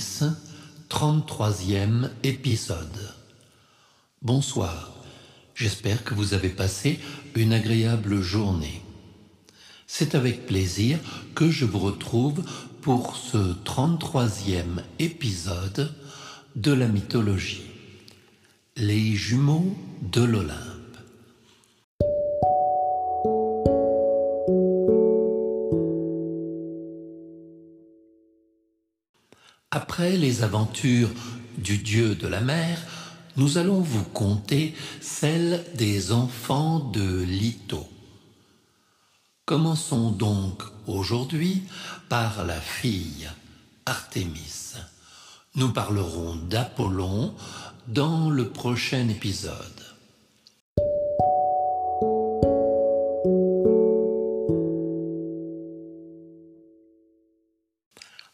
Artémis, 33e épisode. Bonsoir, j'espère que vous avez passé une agréable journée. C'est avec plaisir que je vous retrouve pour ce 33e épisode de la mythologie. Les jumeaux de l'Olympe. Après les aventures du dieu de la mer, nous allons vous conter celle des enfants de Lito. Commençons donc aujourd'hui par la fille Artémis. Nous parlerons d'Apollon dans le prochain épisode.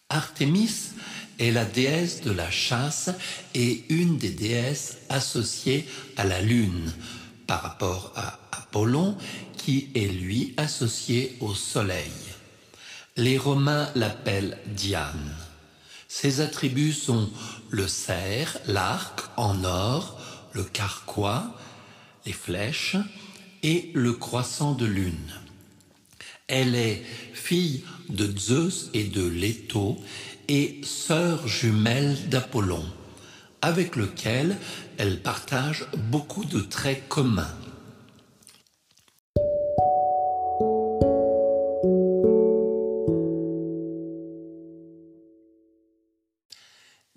Artémis est la déesse de la chasse et une des déesses associées à la lune par rapport à Apollon qui est lui associé au soleil. Les Romains l'appellent Diane. Ses attributs sont le cerf, l'arc en or, le carquois, les flèches et le croissant de lune. Elle est fille de Zeus et de Leto et sœur jumelle d'Apollon, avec lequel elle partage beaucoup de traits communs.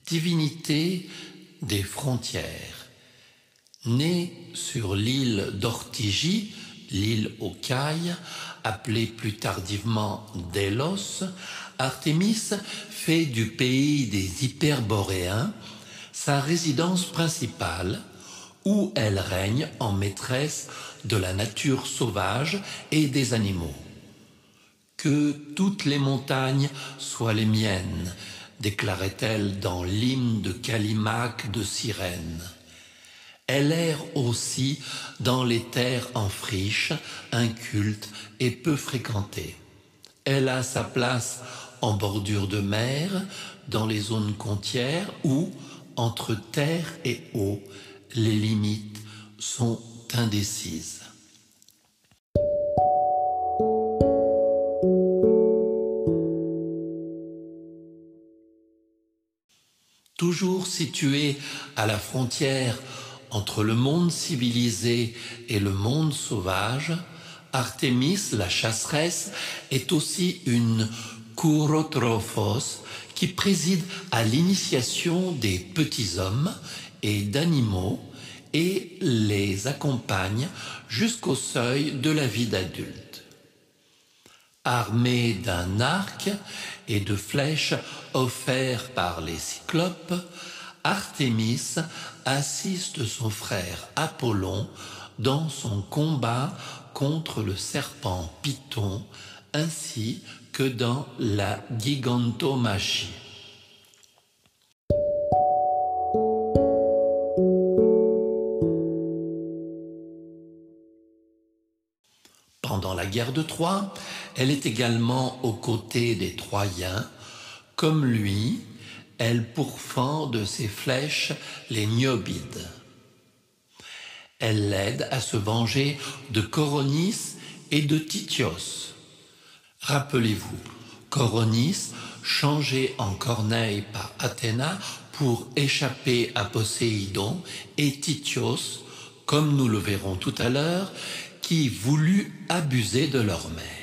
Divinité des frontières. Née sur l'île d'Ortigie, l'île aux cailles, appelée plus tardivement Délos, Artémis fait du pays des Hyperboréens sa résidence principale où elle règne en maîtresse de la nature sauvage et des animaux. Que toutes les montagnes soient les miennes, déclarait-elle dans l'hymne de Callimaque de Cyrène. Elle erre aussi dans les terres en friche, incultes et peu fréquentées. Elle a sa place en bordure de mer, dans les zones côtières où, entre terre et eau, les limites sont indécises. Toujours située à la frontière entre le monde civilisé et le monde sauvage, Artémis, la chasseresse, est aussi une Qui préside à l'initiation des petits hommes et d'animaux et les accompagne jusqu'au seuil de la vie d'adulte. Armée d'un arc et de flèches offerts par les cyclopes, Artémis assiste son frère Apollon dans son combat contre le serpent Python ainsi que dans la gigantomachie. Pendant la guerre de Troie, elle est également aux côtés des Troyens. Comme lui, elle pourfend de ses flèches les Niobides. Elle l'aide à se venger de Coronis et de Titios. Rappelez-vous, Coronis, changé en corneille par Athéna pour échapper à Poséidon, et Titios, comme nous le verrons tout à l'heure, qui voulut abuser de leur mère.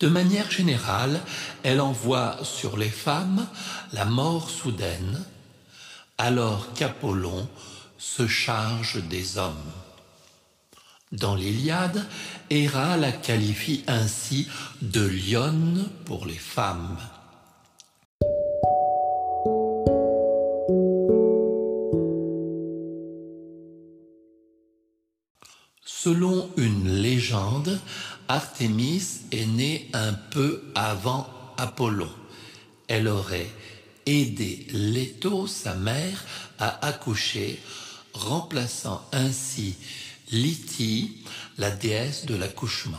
De manière générale, elle envoie sur les femmes la mort soudaine, alors qu'Apollon se charge des hommes. Dans l'Iliade, Héra la qualifie ainsi de lionne pour les femmes. Selon une légende, Artémis est née un peu avant Apollon. Elle aurait aidé Leto, sa mère, à accoucher, remplaçant ainsi Lyti, la déesse de l'accouchement.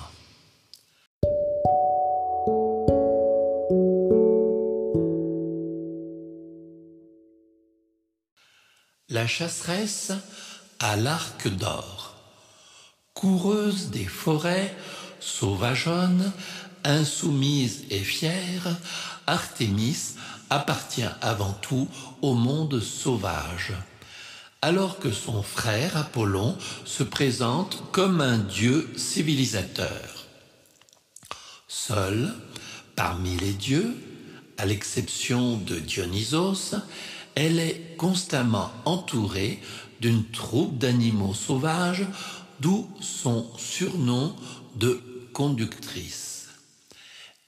La chasseresse à l'arc d'or, coureuse des forêts, sauvageonne, insoumise et fière, Artémis appartient avant tout au monde sauvage, alors que son frère Apollon se présente comme un dieu civilisateur. Seul, parmi les dieux, à l'exception de Dionysos, elle est constamment entourée d'une troupe d'animaux sauvages, d'où son surnom de conductrice.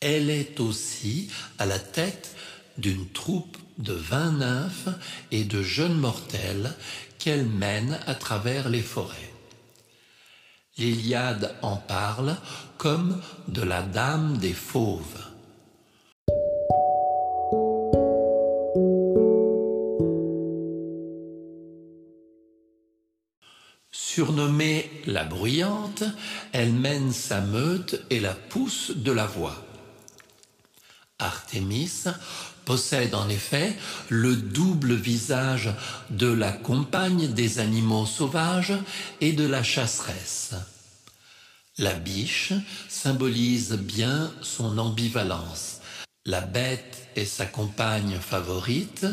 Elle est aussi à la tête d'une troupe de vingt nymphes et de jeunes mortels qu'elle mène à travers les forêts. L'Iliade en parle comme de la dame des fauves. Surnommée la bruyante, elle mène sa meute et la pousse de la voix. Artémis possède en effet le double visage de la compagne des animaux sauvages et de la chasseresse. La biche symbolise bien son ambivalence. La bête est sa compagne favorite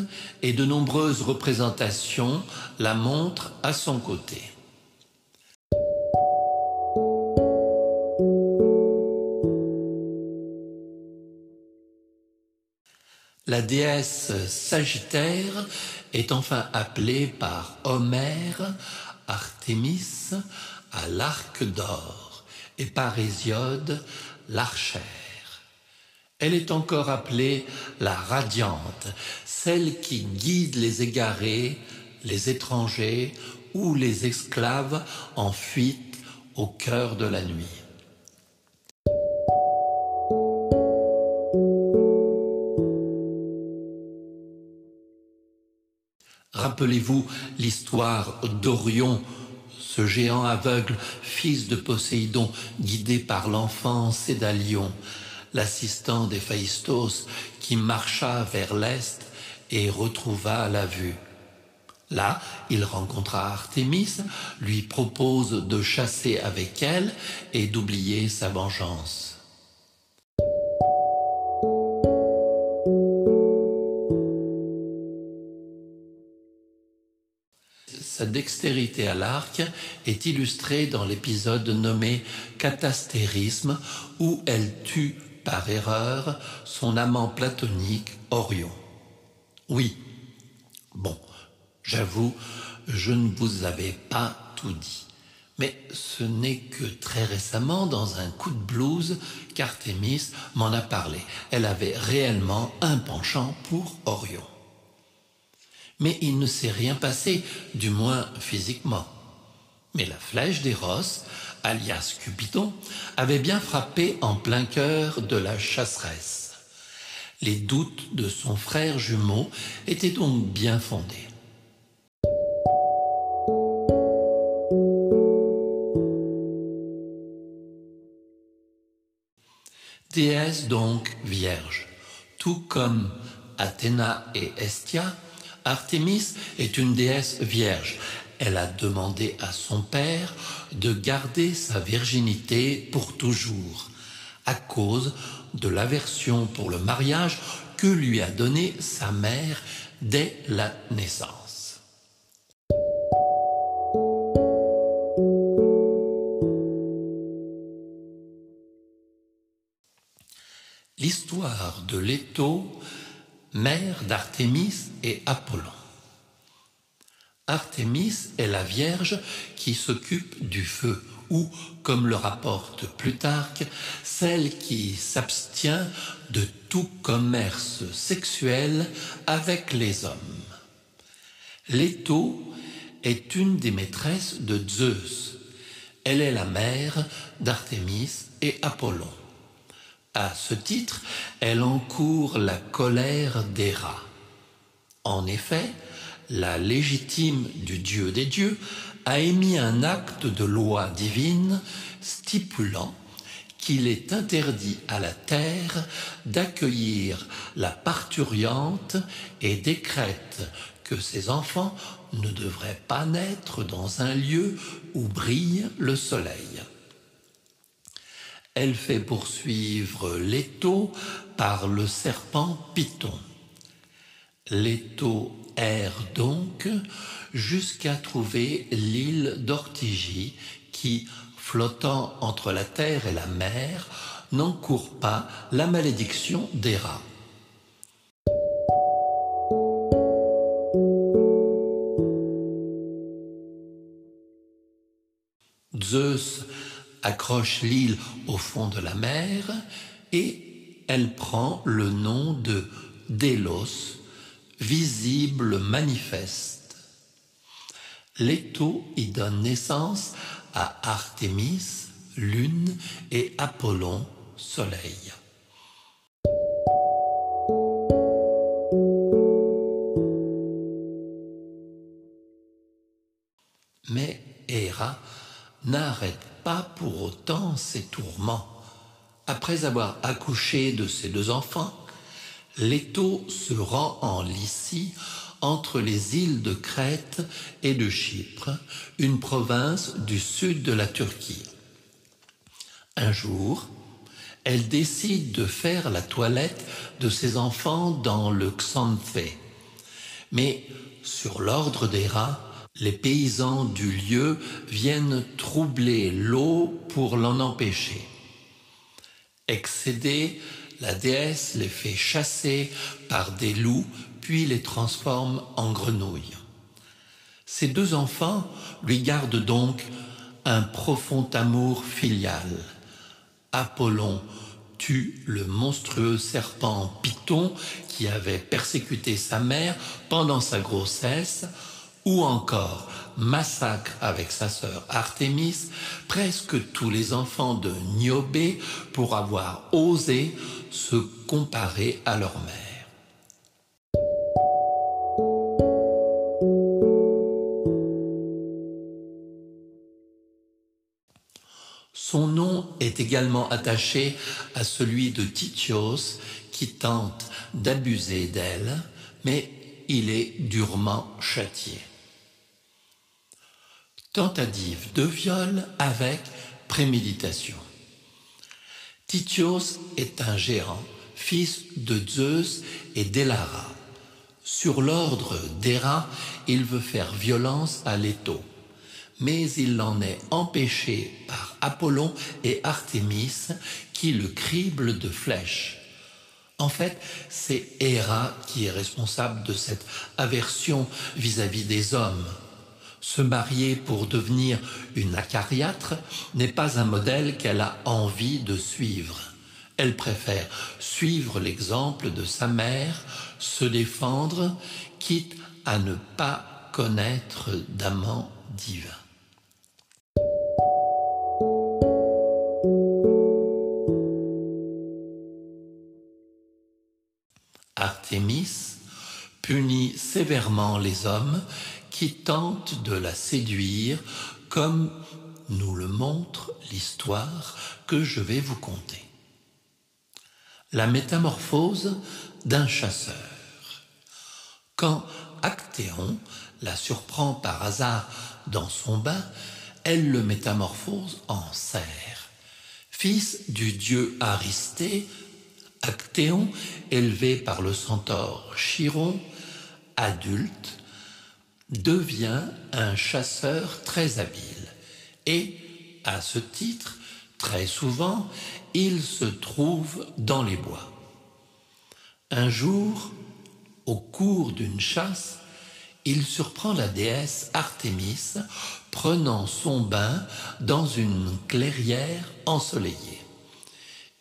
et de nombreuses représentations la montrent à son côté. La déesse Sagittaire est enfin appelée par Homère Artémis à l'arc d'or et par Hésiode l'archère. Elle est encore appelée la radiante, celle qui guide les égarés, les étrangers ou les esclaves en fuite au cœur de la nuit. Rappelez-vous l'histoire d'Orion, ce géant aveugle, fils de Poséidon, guidé par l'enfant Cédalion, l'assistant d'Héphaïstos, qui marcha vers l'est et retrouva la vue. Là, il rencontra Artémis, lui propose de chasser avec elle et d'oublier sa vengeance. Dextérité à l'arc est illustrée dans l'épisode nommé Catastérisme où elle tue par erreur son amant platonique Orion. Oui, bon, j'avoue, je ne vous avais pas tout dit. Mais ce n'est que très récemment, dans un coup de blues, qu'Artémis m'en a parlé. Elle avait réellement un penchant pour Orion mais il ne s'est rien passé, du moins physiquement. Mais la flèche d'Eros, alias Cupidon, avait bien frappé en plein cœur de la chasseresse. Les doutes de son frère jumeau étaient donc bien fondés. Déesse donc vierge, tout comme Athéna et Estia, Artémis est une déesse vierge. Elle a demandé à son père de garder sa virginité pour toujours, à cause de l'aversion pour le mariage que lui a donné sa mère dès la naissance. L'histoire de Leto mère d'Artémis et Apollon. Artémis est la Vierge qui s'occupe du feu, ou, comme le rapporte Plutarque, celle qui s'abstient de tout commerce sexuel avec les hommes. Leto est une des maîtresses de Zeus. Elle est la mère d'Artémis et Apollon. À ce titre, elle encourt la colère des rats. En effet, la légitime du Dieu des dieux a émis un acte de loi divine stipulant qu'il est interdit à la terre d'accueillir la parturiante et décrète que ses enfants ne devraient pas naître dans un lieu où brille le soleil. Elle fait poursuivre l'étau par le serpent Python. L'étau erre donc jusqu'à trouver l'île d'Ortigie qui, flottant entre la terre et la mer, n'encourt pas la malédiction des rats. Accroche l'île au fond de la mer et elle prend le nom de Délos, visible manifeste. L'étau y donne naissance à Artémis, lune, et Apollon, soleil. Mais Héra n'arrête pas pour autant ses tourments. Après avoir accouché de ses deux enfants, Leto se rend en Lycie entre les îles de Crète et de Chypre, une province du sud de la Turquie. Un jour, elle décide de faire la toilette de ses enfants dans le Xanthé. Mais sur l'ordre des rats, les paysans du lieu viennent troubler l'eau pour l'en empêcher. Excédée, la déesse les fait chasser par des loups, puis les transforme en grenouilles. Ses deux enfants lui gardent donc un profond amour filial. Apollon tue le monstrueux serpent Python qui avait persécuté sa mère pendant sa grossesse, ou encore massacre avec sa sœur Artémis presque tous les enfants de Niobé pour avoir osé se comparer à leur mère. Son nom est également attaché à celui de Titios qui tente d'abuser d'elle, mais il est durement châtié. Tentative de viol avec préméditation. Titios est un gérant, fils de Zeus et d'Elara. Sur l'ordre d'Héra, il veut faire violence à Leto, mais il l'en est empêché par Apollon et Artémis qui le criblent de flèches. En fait, c'est Héra qui est responsable de cette aversion vis-à-vis -vis des hommes se marier pour devenir une acariâtre n'est pas un modèle qu'elle a envie de suivre. Elle préfère suivre l'exemple de sa mère, se défendre, quitte à ne pas connaître d'amant divin. Artémis punit sévèrement les hommes qui tente de la séduire comme nous le montre l'histoire que je vais vous conter. La métamorphose d'un chasseur. Quand Actéon la surprend par hasard dans son bain, elle le métamorphose en cerf. Fils du dieu Aristée, Actéon, élevé par le centaure Chiron, adulte, devient un chasseur très habile. Et, à ce titre, très souvent, il se trouve dans les bois. Un jour, au cours d'une chasse, il surprend la déesse Artémis prenant son bain dans une clairière ensoleillée.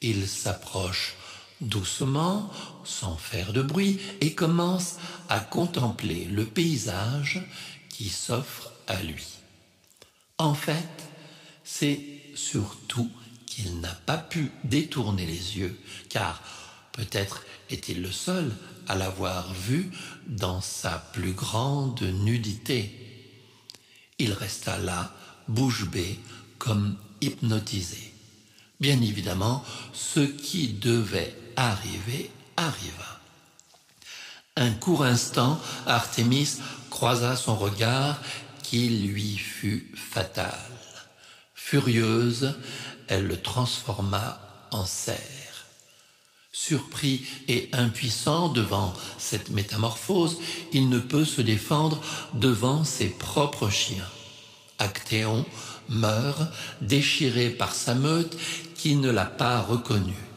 Il s'approche doucement, sans faire de bruit, et commence à contempler le paysage qui s'offre à lui. En fait, c'est surtout qu'il n'a pas pu détourner les yeux, car peut-être est-il le seul à l'avoir vu dans sa plus grande nudité. Il resta là, bouche bée, comme hypnotisé. Bien évidemment, ce qui devait arriver arriva. Un court instant, Artémis croisa son regard qui lui fut fatal. Furieuse, elle le transforma en cerf. Surpris et impuissant devant cette métamorphose, il ne peut se défendre devant ses propres chiens. Actéon meurt, déchiré par sa meute qui ne l'a pas reconnu.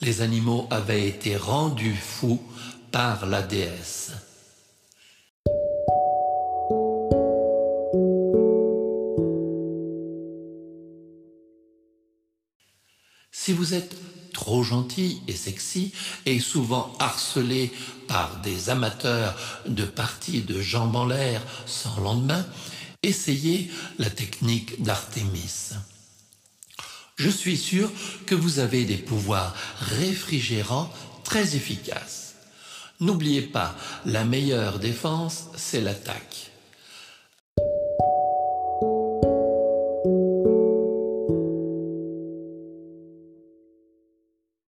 Les animaux avaient été rendus fous par la déesse. Si vous êtes trop gentil et sexy et souvent harcelé par des amateurs de parties de jambes en l'air sans lendemain, essayez la technique d'Artémis. Je suis sûr que vous avez des pouvoirs réfrigérants très efficaces. N'oubliez pas, la meilleure défense, c'est l'attaque.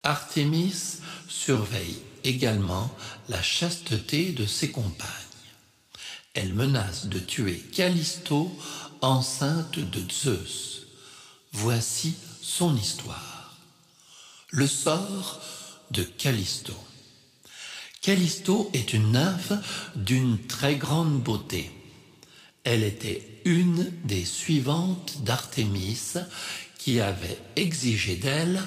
Artémis surveille également la chasteté de ses compagnes. Elle menace de tuer Callisto, enceinte de Zeus. Voici son histoire. Le sort de Callisto. Callisto est une nymphe d'une très grande beauté. Elle était une des suivantes d'Artémis qui avait exigé d'elle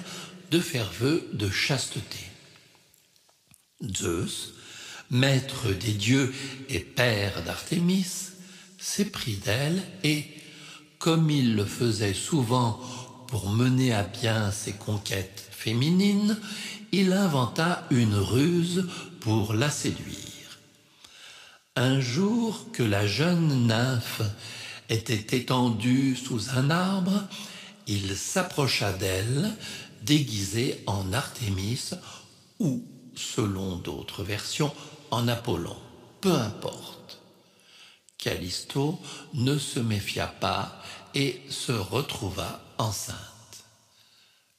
de faire vœu de chasteté. Zeus, maître des dieux et père d'Artémis, s'éprit d'elle et, comme il le faisait souvent pour mener à bien ses conquêtes féminines, il inventa une ruse pour la séduire. Un jour que la jeune nymphe était étendue sous un arbre, il s'approcha d'elle, déguisé en Artémis ou, selon d'autres versions, en Apollon. Peu importe. Callisto ne se méfia pas et se retrouva enceinte.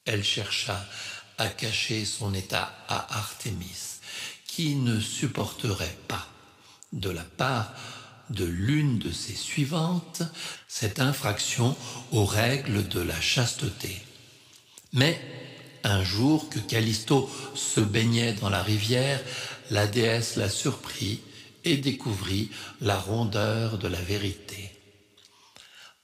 Elle chercha à cacher son état à Artémis, qui ne supporterait pas, de la part de l'une de ses suivantes, cette infraction aux règles de la chasteté. Mais un jour que Callisto se baignait dans la rivière, la déesse la surprit et découvrit la rondeur de la vérité.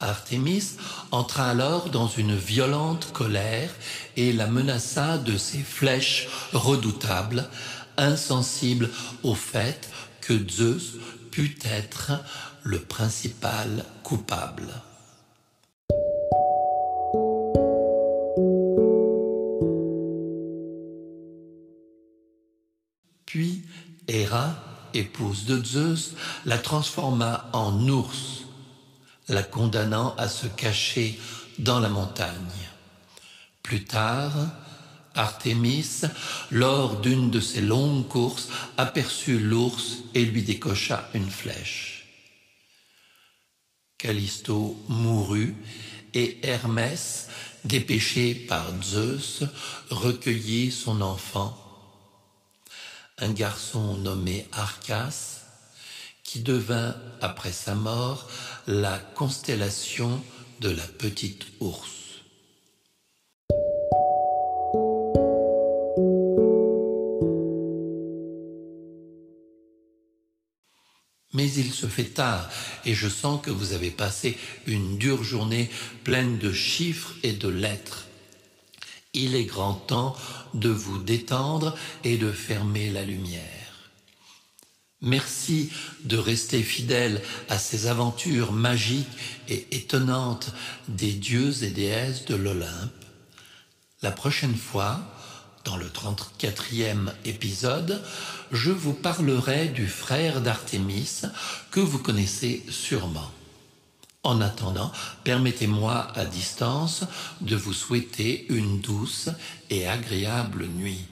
Artémis entra alors dans une violente colère et la menaça de ses flèches redoutables, insensible au fait que Zeus put être le principal coupable. Puis Héra, épouse de Zeus, la transforma en ours, la condamnant à se cacher dans la montagne. Plus tard, Artémis, lors d'une de ses longues courses, aperçut l'ours et lui décocha une flèche. Callisto mourut et Hermès, dépêché par Zeus, recueillit son enfant un garçon nommé Arcas, qui devint, après sa mort, la constellation de la petite ours. Mais il se fait tard et je sens que vous avez passé une dure journée pleine de chiffres et de lettres. Il est grand temps de vous détendre et de fermer la lumière. Merci de rester fidèle à ces aventures magiques et étonnantes des dieux et déesses de l'Olympe. La prochaine fois, dans le 34e épisode, je vous parlerai du frère d'Artémis que vous connaissez sûrement. En attendant, permettez-moi à distance de vous souhaiter une douce et agréable nuit.